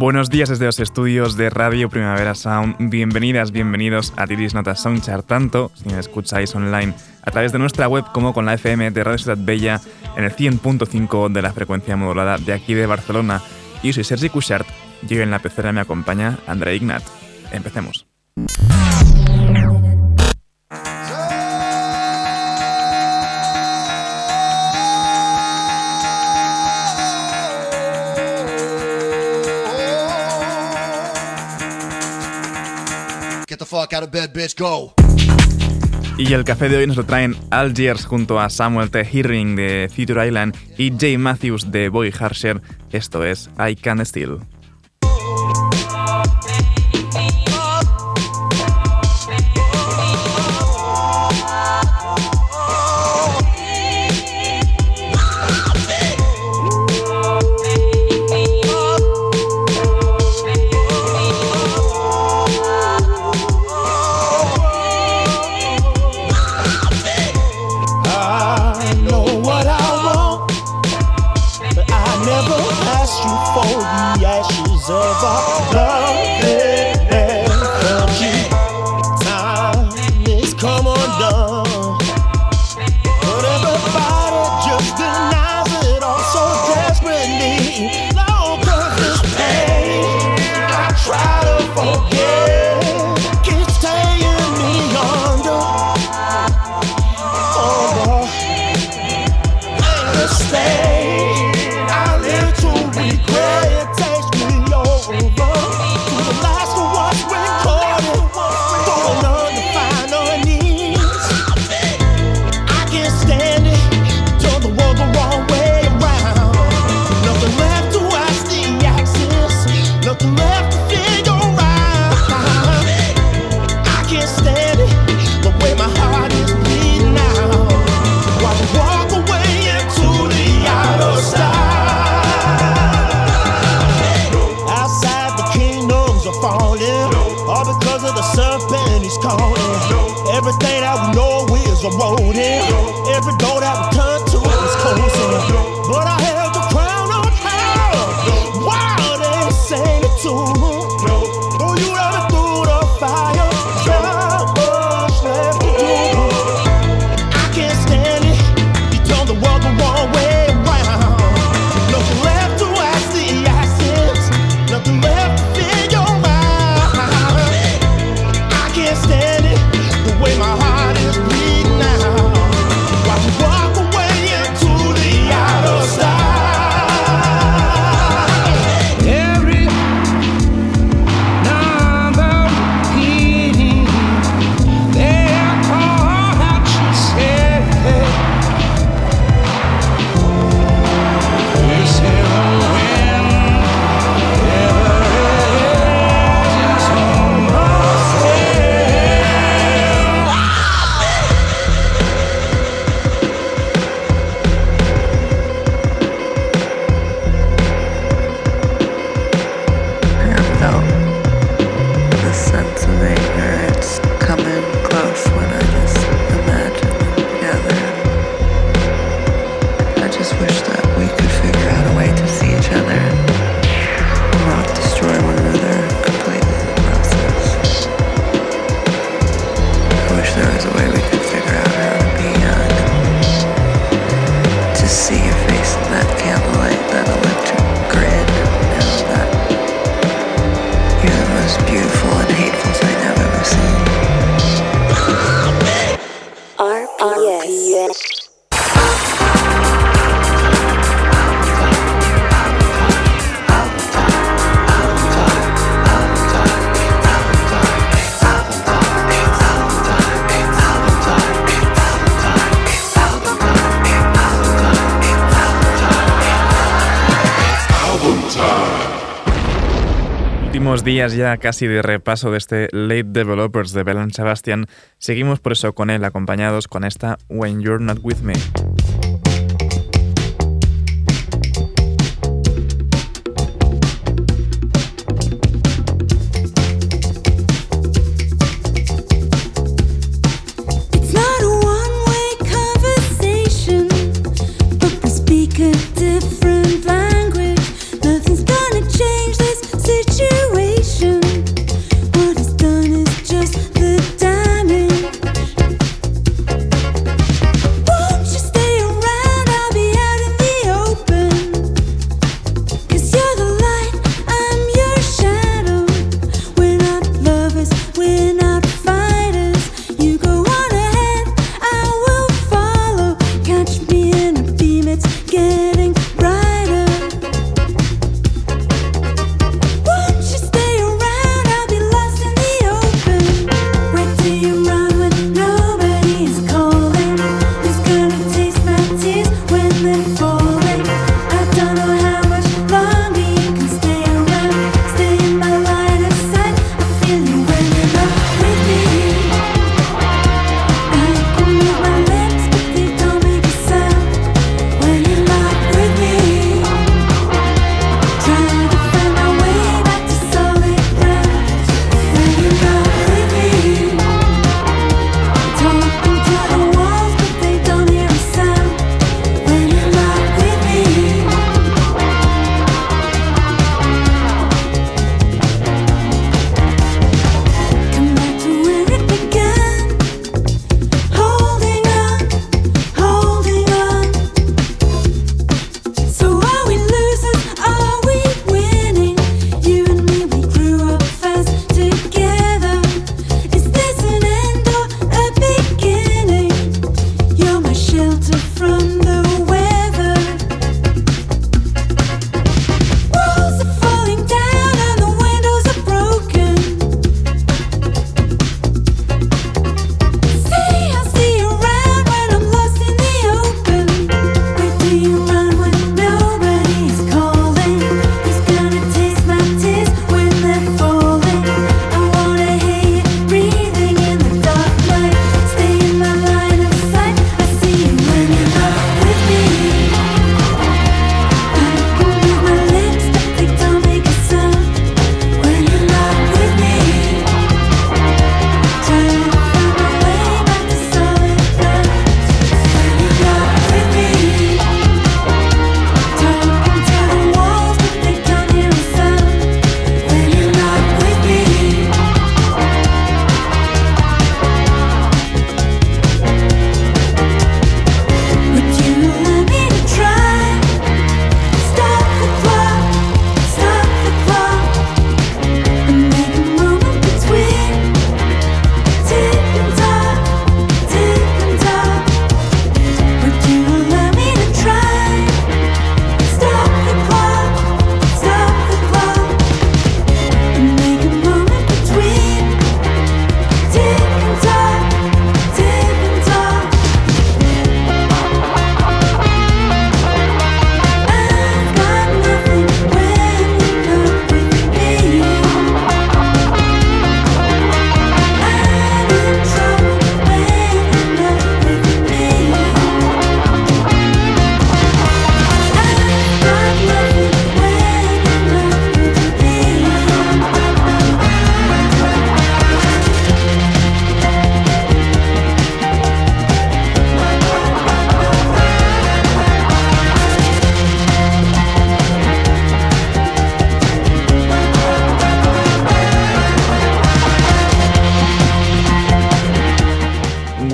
Buenos días desde los estudios de Radio Primavera Sound. Bienvenidas, bienvenidos a Tiris Notas Soundchart, tanto si me escucháis online a través de nuestra web como con la FM de Radio Ciudad Bella en el 100.5 de la frecuencia modulada de aquí de Barcelona. Yo soy Sergi Cushart y hoy en la pecera me acompaña André Ignat. Empecemos. Y el café de hoy nos lo traen Algiers junto a Samuel T. Hearing de Future Island y Jay Matthews de Boy Harsher. Esto es I Can Still. Días ya casi de repaso de este Late Developers de Belan Sebastian, seguimos por eso con él acompañados con esta When You're Not With Me.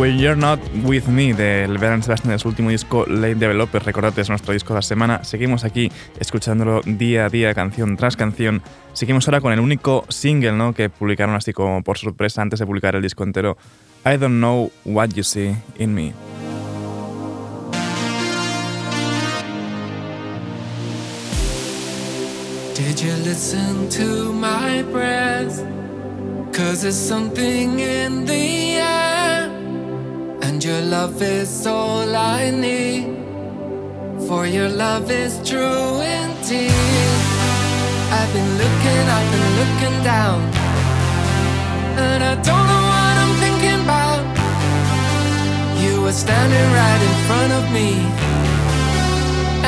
Not With Me del Beran Sebastian de su último disco Late Developer. Recordad, es nuestro disco de la semana. Seguimos aquí escuchándolo día a día, canción tras canción. Seguimos ahora con el único single ¿no? que publicaron así como por sorpresa antes de publicar el disco entero. I Don't Know What You See In Me. Did you listen to my breath? Cause there's something in the air. your love is all I need. For your love is true indeed. I've been looking I've been looking down. And I don't know what I'm thinking about. You were standing right in front of me.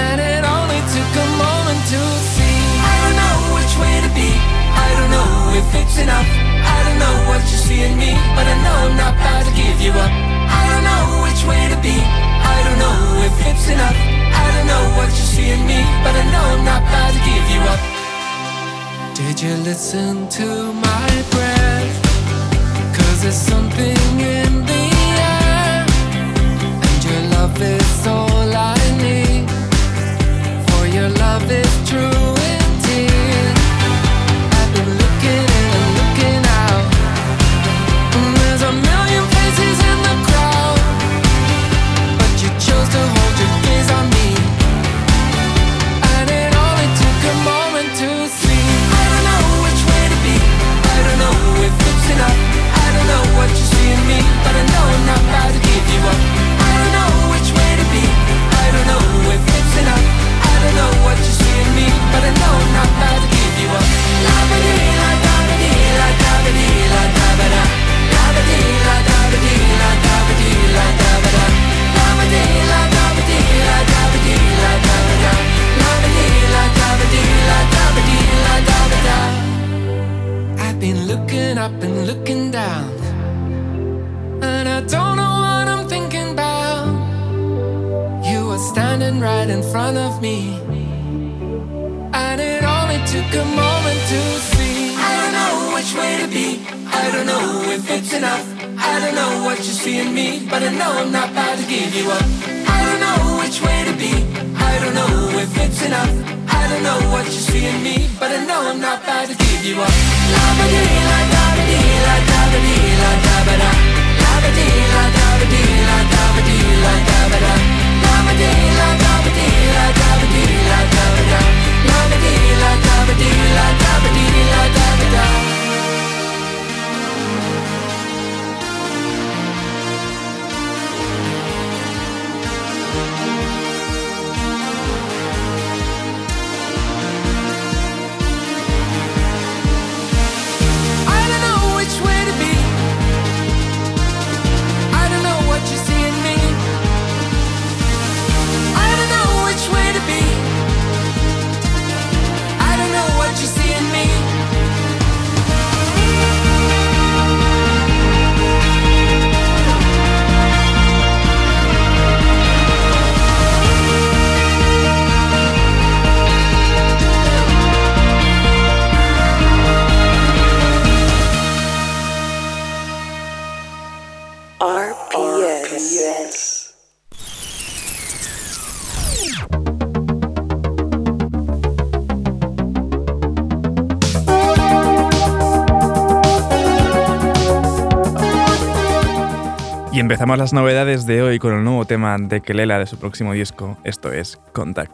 And it only took a moment to see. I don't know which way to be. I don't know if it's enough. I don't know what you see in me. But I know I'm not about to give you up. I don't know which way to be. I don't know if it's enough. I don't know what you see in me, but I know I'm not to give you up. Did you listen to my breath? Cause there's something in the air, and your love is all I need. For your love is true. tarde de volta. you up. Empezamos las novedades de hoy con el nuevo tema de Kelela de su próximo disco, esto es Contact.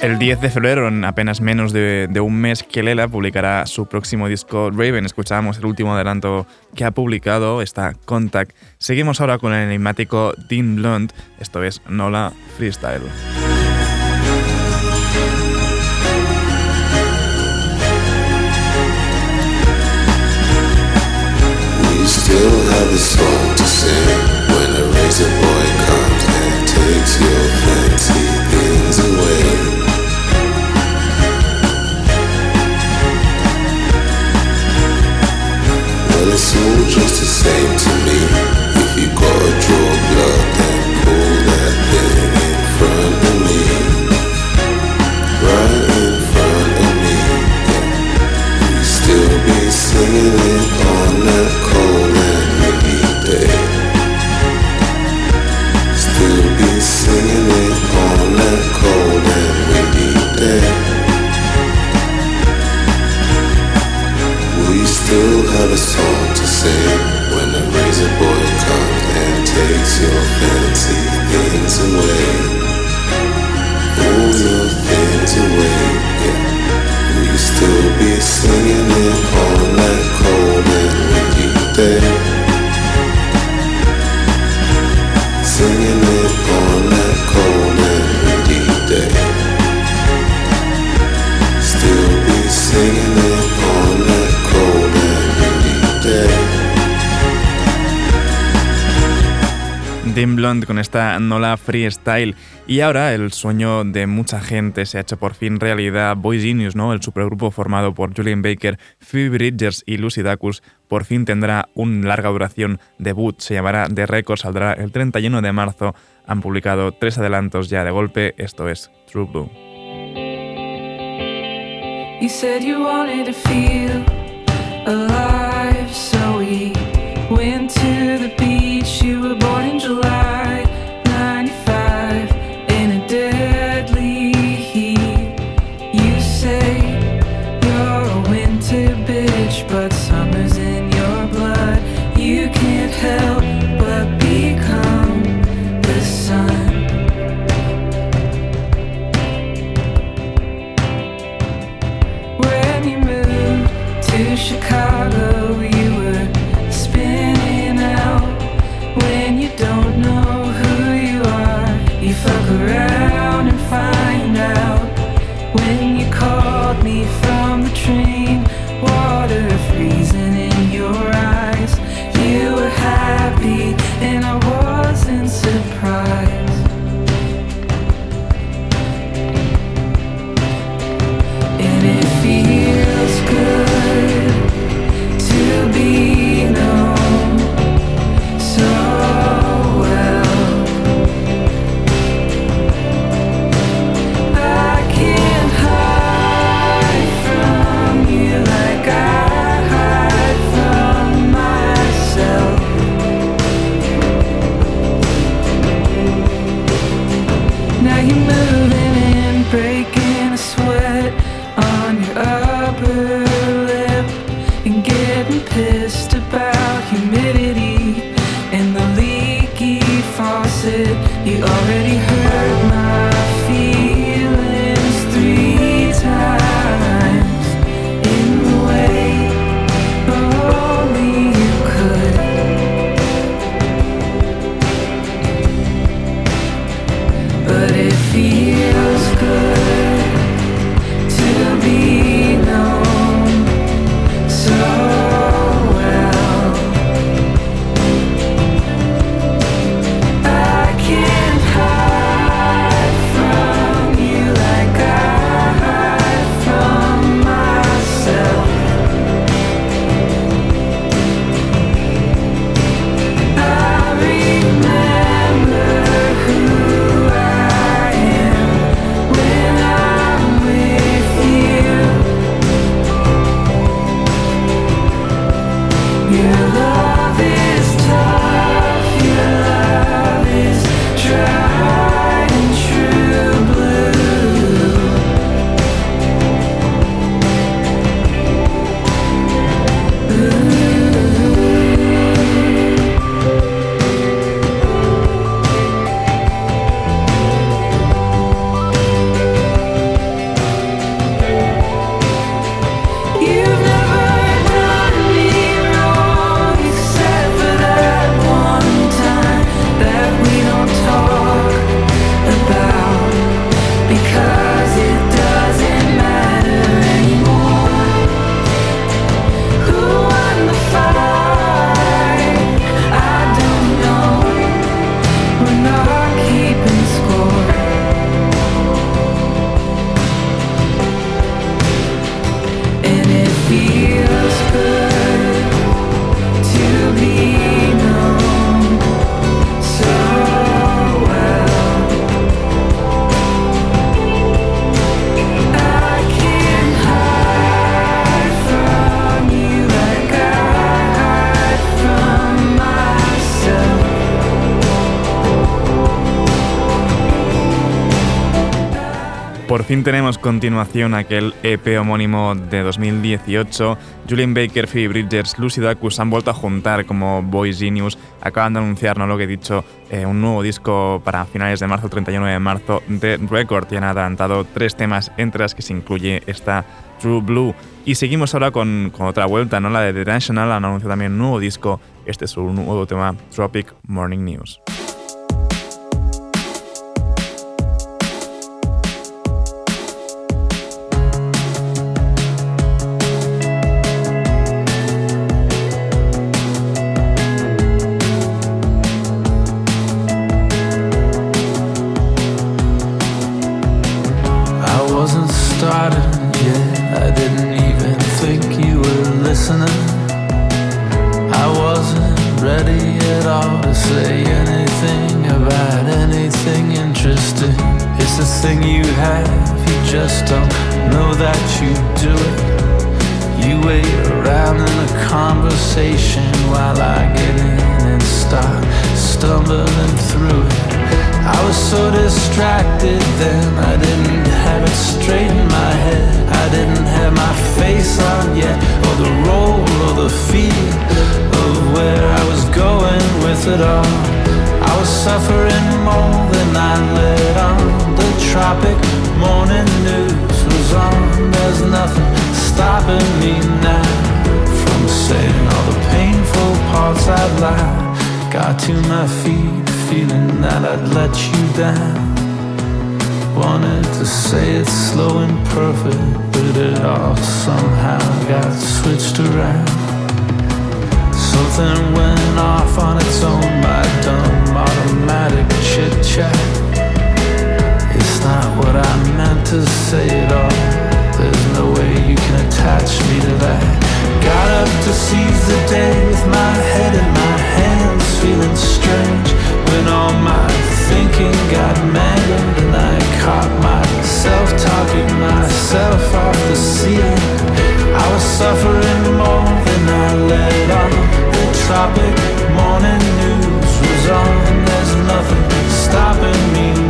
10 de febrero, en apenas menos de, un mes, que Lela publicará su próximo disco Raven. Escuchábamos el último adelanto que ha publicado, está Contact. Seguimos ahora con el enigmático Dean Blunt, esto es Nola Freestyle. It's all just the same to me. If you gotta draw blood, then pull that thing in front of me. Right in front of me. We still be singing on that cold and windy day. Still be singing on that cold and windy day. We still have a song to when the razor boy comes and takes your fancy things away. All your things away, yeah. We still be singing it on that cold and windy day. Blonde con esta Nola Freestyle. Y ahora el sueño de mucha gente se ha hecho por fin realidad. Boy Genius, ¿no? el supergrupo formado por Julian Baker, Phoebe Bridgers y Lucy Dacus, por fin tendrá una larga duración debut. Se llamará The Record, saldrá el 31 de marzo. Han publicado tres adelantos ya de golpe. Esto es True Blue. You were born in July Por fin tenemos continuación aquel EP homónimo de 2018. Julian Baker, Phoebe Bridgers, Lucy Dacus han vuelto a juntar como Boy Genius. Acaban de anunciar, no lo que he dicho, eh, un nuevo disco para finales de marzo, 31 de marzo, de Record. Y han adelantado tres temas, entre las que se incluye esta True Blue. Y seguimos ahora con, con otra vuelta, ¿no? La de The National han anunciado también un nuevo disco. Este es un nuevo tema, Tropic Morning News. To my feet, feeling that I'd let you down. Wanted to say it slow and perfect, but it all somehow got switched around. Something went off on its own, my dumb automatic chit chat. It's not what I meant to say at all. There's no way you can attach me to that. Got up to seize the day with my head in my hands, feeling strange. When all my thinking got mangled, and I caught myself talking myself off the ceiling. I was suffering more than I let on. The tropic morning news was on. There's nothing stopping me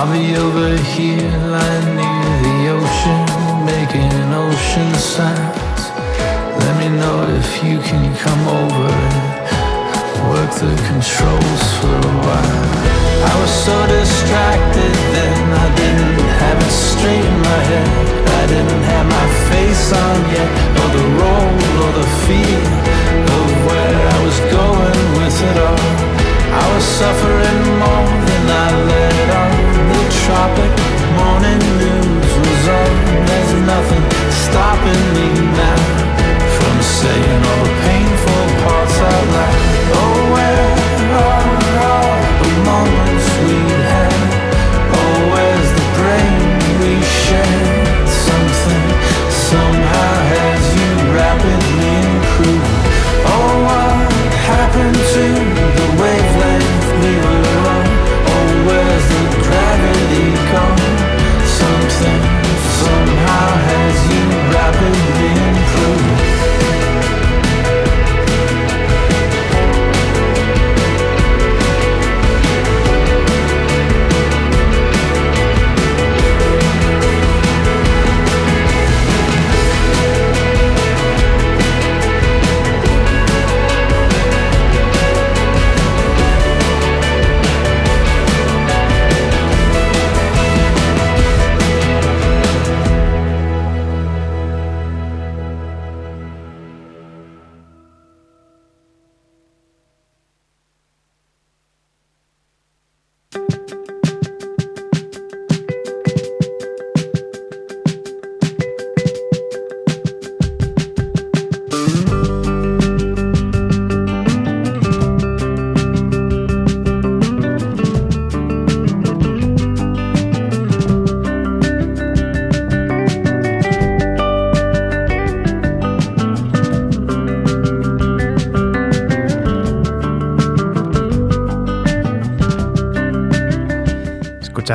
I'll be over here lying near the ocean, making ocean sounds. Let me know if you can come over and work the controls for a while. I was so distracted then, I didn't have it straight in my head. I didn't have my face on yet, or the role, or the feel of where I was going with it all. I was suffering more than I let on tropic morning news was on. There's nothing stopping me now from saying all the pain.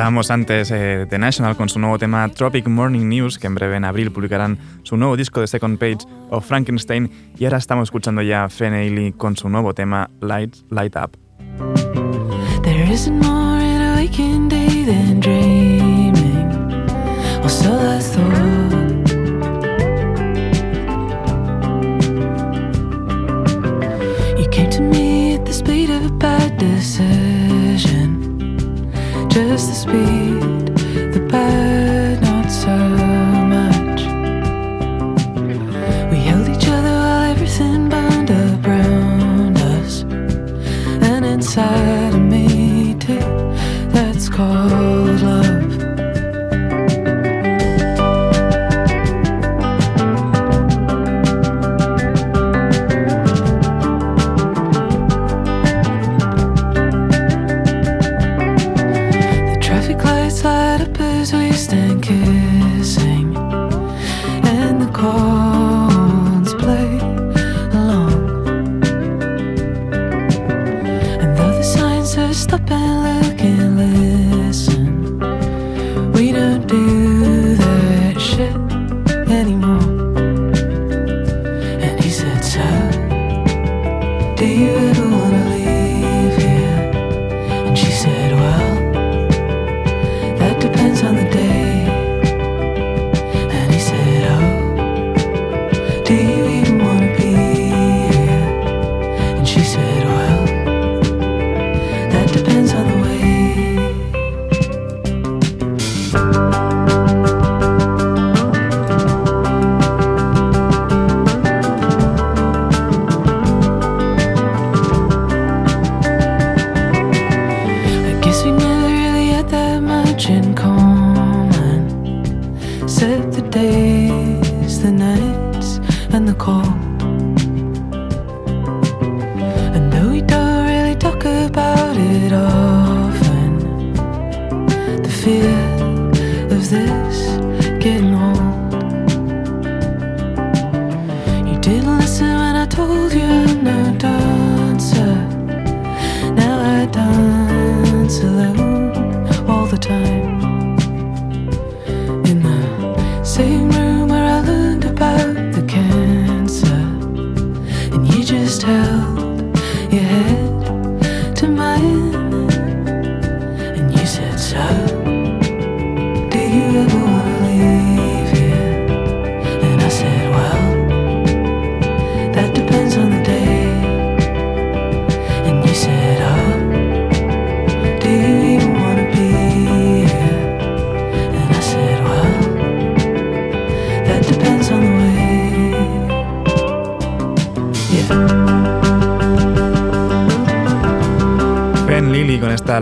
Escuchábamos antes eh, The National con su nuevo tema Tropic Morning News, que en breve en abril publicarán su nuevo disco de Second Page of Frankenstein. Y ahora estamos escuchando ya Fen Ailey con su nuevo tema Light, Light Up. There isn't more in a waking day than dreaming, or so I thought. You came to me at the speed of a bad just the speed, anymore.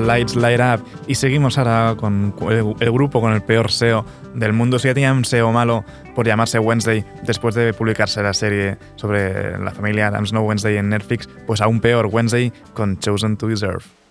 Lights Light Up y seguimos ahora con el, grupo con el peor SEO del mundo. Si ya tenía un SEO malo por llamarse Wednesday después de publicarse la serie sobre la familia Adams No Wednesday en Netflix, pues aún peor Wednesday con Chosen to Deserve.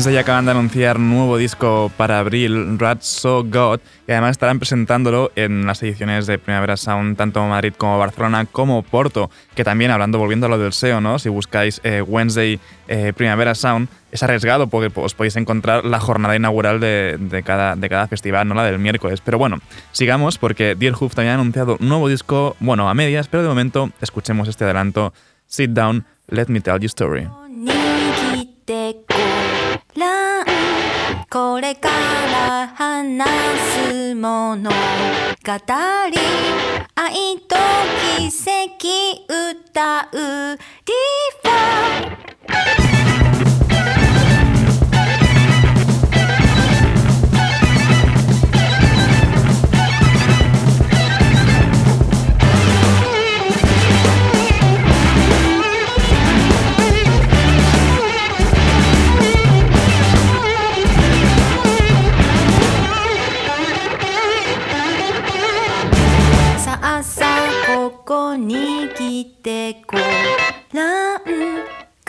Wednesday acaban de anunciar nuevo disco para abril, Rat So God, y además estarán presentándolo en las ediciones de Primavera Sound, tanto Madrid como Barcelona, como Porto, que también, hablando, volviendo a lo del SEO, ¿no? si buscáis eh, Wednesday eh, Primavera Sound, es arriesgado porque os podéis encontrar la jornada inaugural de, cada, de cada festival, no la del miércoles. Pero bueno, sigamos porque Dear Hoof también ha anunciado un nuevo disco, bueno, a medias, pero de momento escuchemos este adelanto, Sit Down, Let Me Tell You Story. らんこれから話すもの。語り愛と奇跡歌う。ディファ。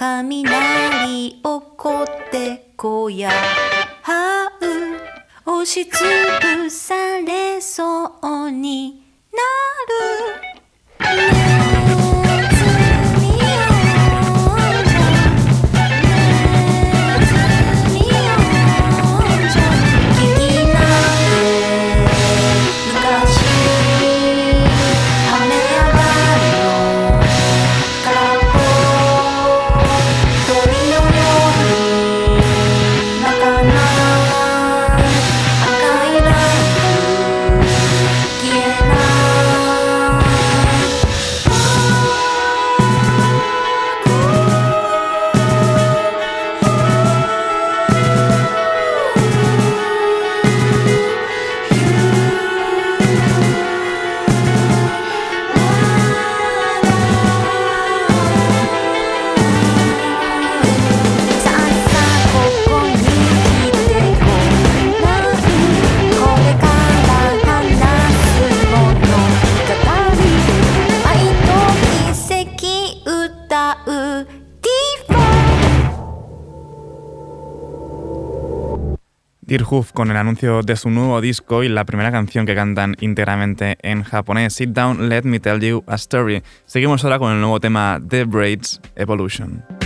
雷起こってこやはう押しつぶされそうになる、ね con el anuncio de su nuevo disco y la primera canción que cantan íntegramente en japonés, Sit Down, Let Me Tell You a Story. Seguimos ahora con el nuevo tema The Braids Evolution.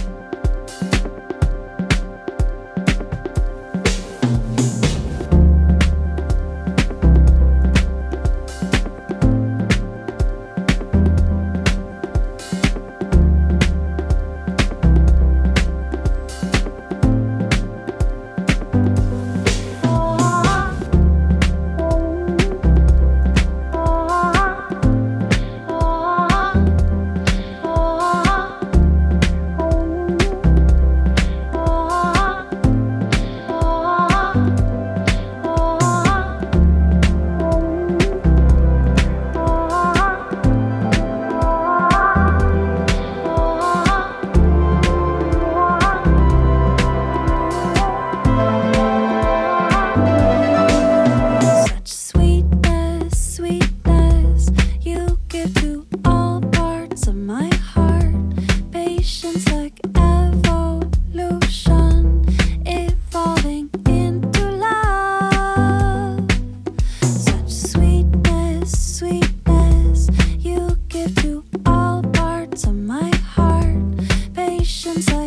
I'm sorry.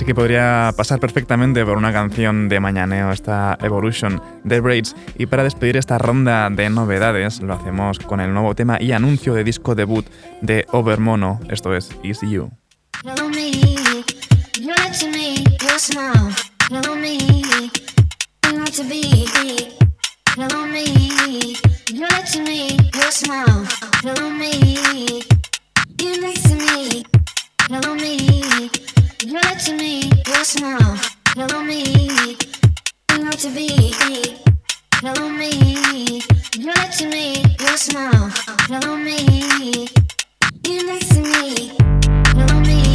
Que podría pasar perfectamente por una canción de mañaneo, esta Evolution de Braids. Y para despedir esta ronda de novedades, lo hacemos con el nuevo tema y anuncio de disco debut de Overmono, esto es Is You. Hello me, you're to me, your smile. Hello me, you to be. Hello me, you're to me, your smile. Hello me, you next to me. Hello me,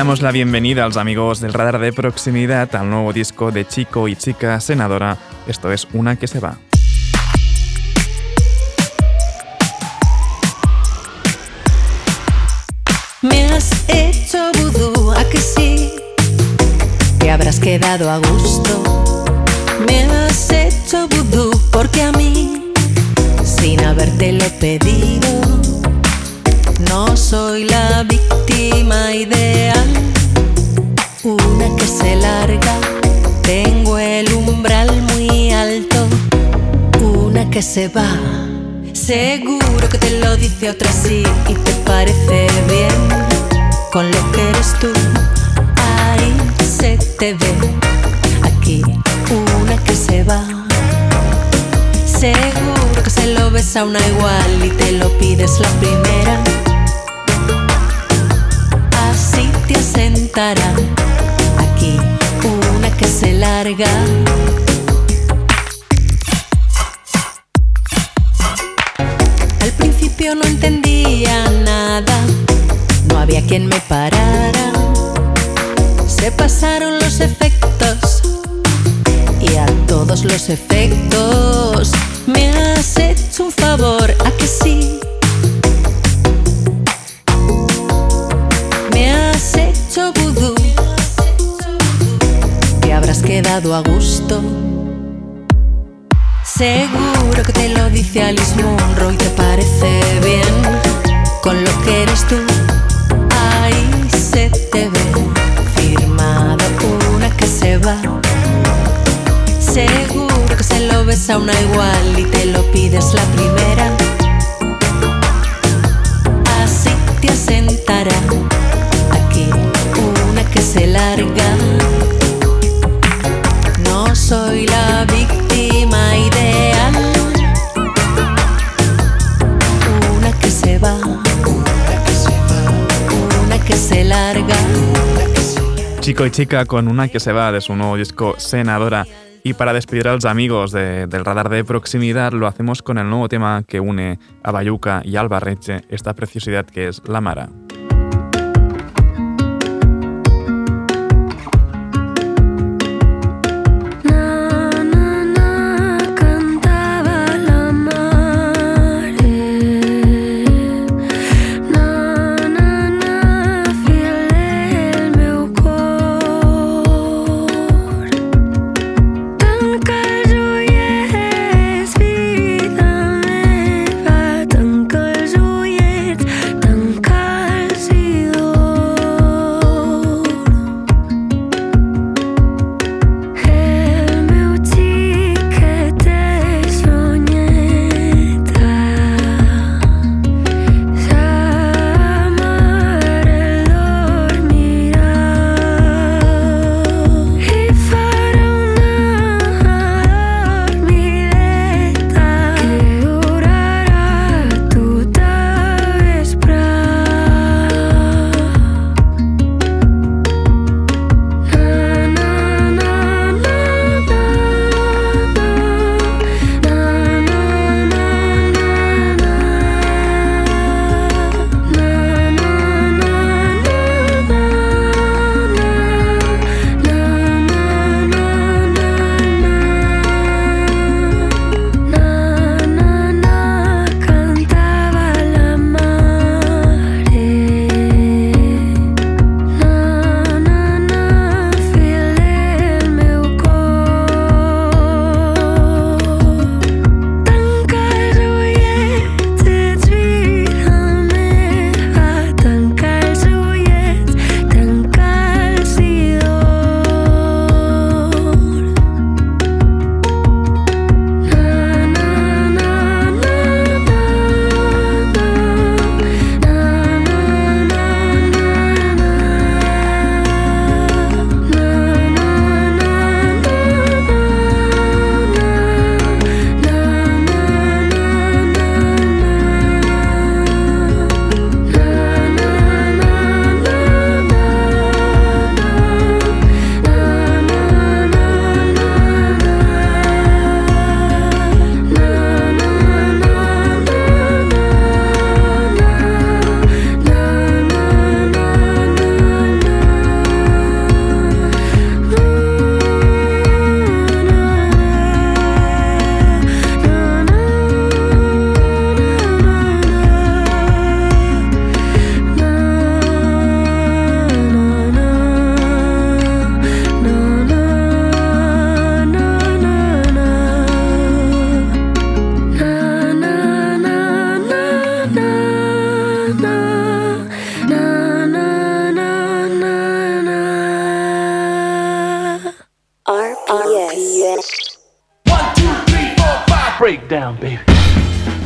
damos la bienvenida a los amigos del radar de proximidad al nuevo disco de Chico y Chica Senadora. Esto es Una que se va. Me has hecho vudú, a que sí. Te habrás quedado a gusto. Me has hecho vudú porque a mí, sin habértelo pedido, no soy la víctima ideal. Una que se larga, tengo el umbral muy alto. Una que se va, seguro que te lo dice otra sí y te parece bien. Con lo que eres tú, ahí se te ve. Aquí una que se va, seguro que se lo ve ves a una igual y te lo pides la primera. Aquí una que se larga. Al principio no entendía nada, no había quien me parara. Se pasaron los efectos y a todos los efectos me has hecho un favor, a que sí. Te habrás quedado a gusto. Seguro que te lo dice Alice Munro y te parece bien con lo que eres tú. Ahí se te ve firmada una que se va. Seguro que se lo ves a una igual y te lo pides la primera. Chico chica con una que se va de su nuevo disco Senadora. Y para despedir a los amigos de- del radar de proximidad, lo hacemos con el nuevo tema que une a Bayuca y Albarreche, esta preciosidad que es La Mara.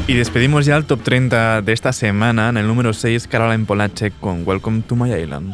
Y despedimos ya el top 30 de esta semana. En el número 6, Caroline Polachek con Welcome to My Island.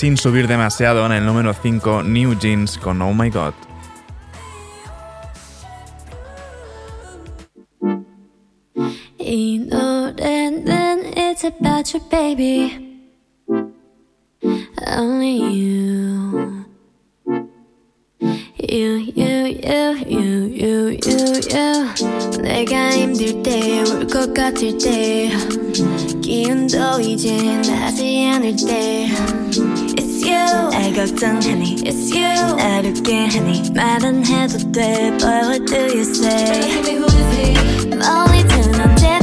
sin subir demasiado en el número 5 New Jeans con Oh My God. You. 날 걱정하니? It's you. 날 웃게 하니? 말 안 해도 돼. But what do you say? 멀리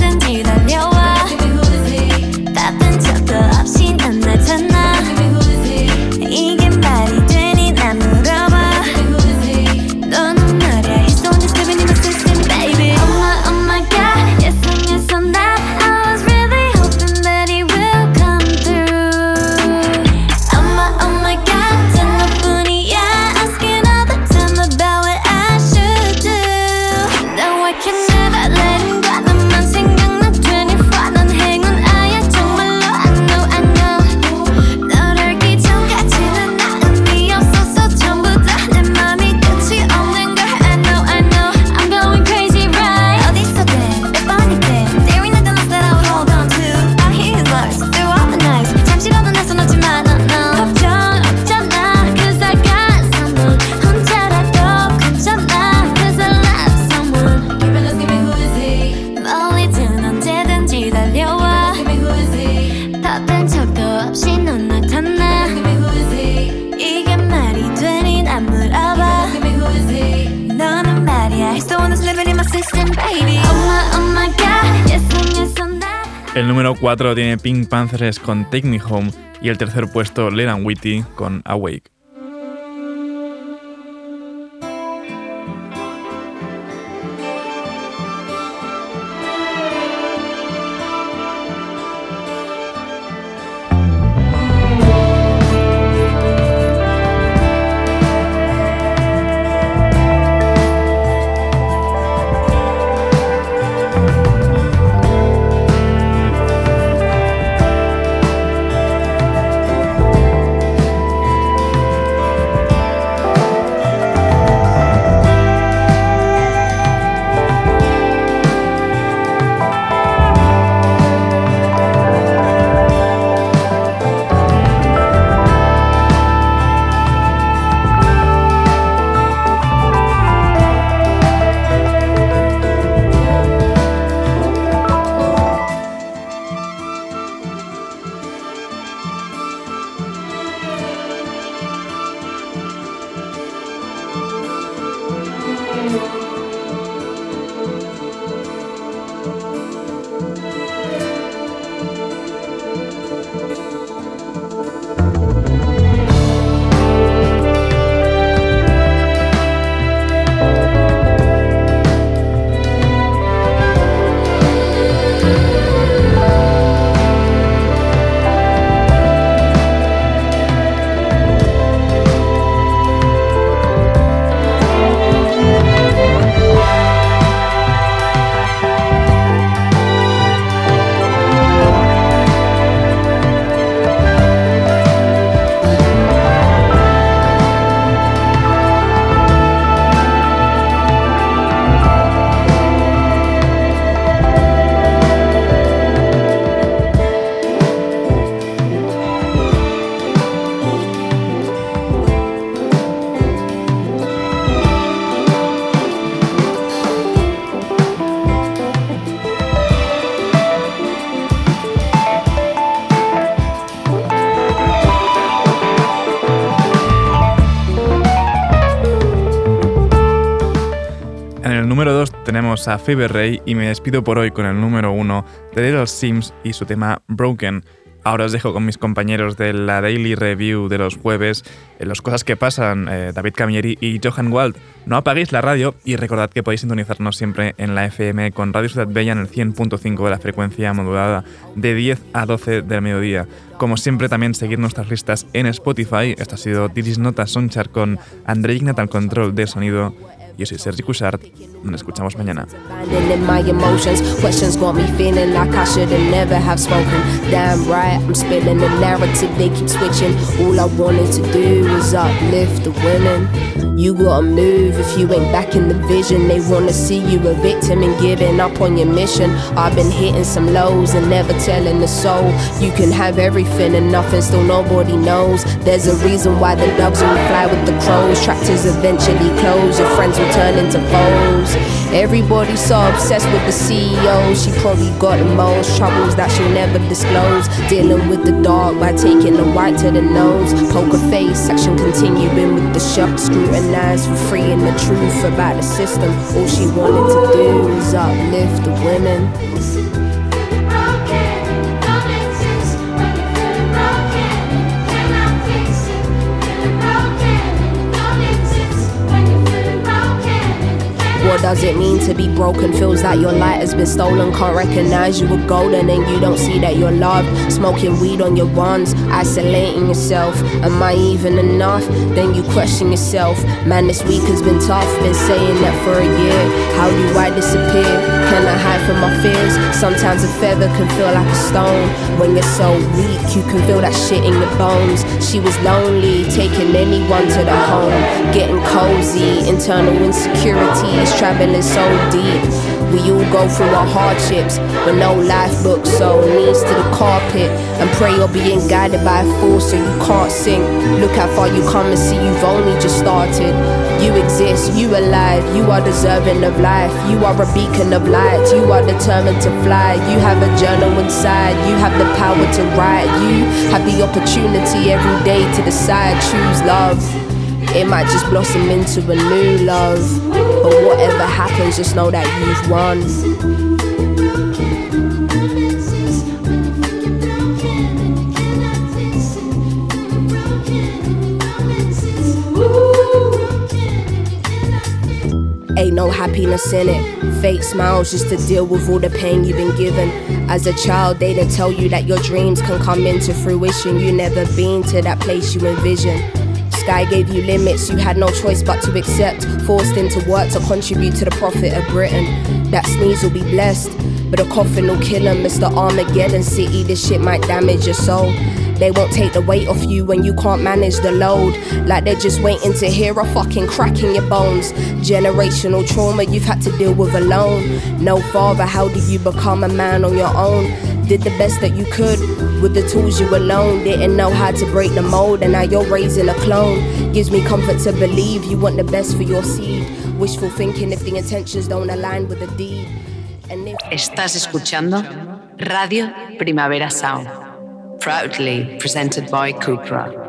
4 tiene Pink Panthers con Take Me Home y el tercer puesto Leland Whitty con Awake. 2 tenemos a Fever Ray y me despido por hoy con el número 1 de Little Sims y su tema Broken. Ahora os dejo con mis compañeros de la Daily Review de los jueves, en las cosas que pasan, eh, David Camieri y Johan Wald. No apaguéis la radio y recordad que podéis sintonizarnos siempre en la FM con Radio Ciudad Bella en el 100.5 de la frecuencia modulada de 10 a 12 del mediodía. Como siempre, también seguir nuestras listas en Spotify. Esto ha sido Diris Nota Sonchar con André Ignat al control de sonido Yo soy Sergi Cushart. Nos escuchamos mañana. You gotta move if you ain't back in the vision. They wanna see you a victim and giving up on your mission. I've been hitting some lows and never telling the soul. You can have everything and nothing, still nobody knows. There's a reason why the dogs only fly with the crows. Tractors eventually close, your friends will turn into foes. Everybody's so obsessed with the CEO. She probably got the most troubles that she'll never disclose. Dealing with the dark by taking the white to the nose. Poker face section continuing with the shock. Scrutinized for freeing the truth about the system. All she wanted to do was uplift the women. What does it mean to be broken? Feels like your light has been stolen. Can't recognize you were golden and you don't see that you're loved. Smoking weed on your runs, isolating yourself. Am I even enough? Then you question yourself. Man, this week has been tough. Been saying that for a year. How do I disappear? Can I hide from my fears? Sometimes a feather can feel like a stone. When you're so weak, you can feel that shit in your bones. She was lonely, taking anyone to the home. Getting cozy, internal insecurities traveling so deep. We all go through our hardships, but no life book, so knees to the carpet and pray you're being guided by a force so you can't sink. Look how far you come and see you've only just started. You exist, you alive, you are deserving of life. You are a beacon of light, you are determined to fly. You have a journal inside, you have the power to write. You have the opportunity every day to decide, choose love. It might just blossom into a new love. But whatever happens, just know that you've won. Ain't no happiness in it. Fake smiles just to deal with all the pain you've been given. As a child, they didn't tell you that your dreams can come into fruition. You never been to that place you envision. Sky gave you limits, you had no choice but to accept. Forced into work to contribute to the profit of Britain. That sneeze will be blessed, but a coffin will kill him. Mr. Armageddon City, this shit might damage your soul. They won't take the weight off you when you can't manage the load. Like they're just waiting to hear a fucking crack in your bones. Generational trauma you've had to deal with alone. No father, how do you become a man on your own? Did the best that you could with the tools you alone. Didn't know how to break the mold, and now you're raising a clone. Gives me comfort to believe you want the best for your seed. Wishful thinking if the intentions don't align with the deed. And if Estás escuchando Radio Primavera Sound, proudly presented by Cupra.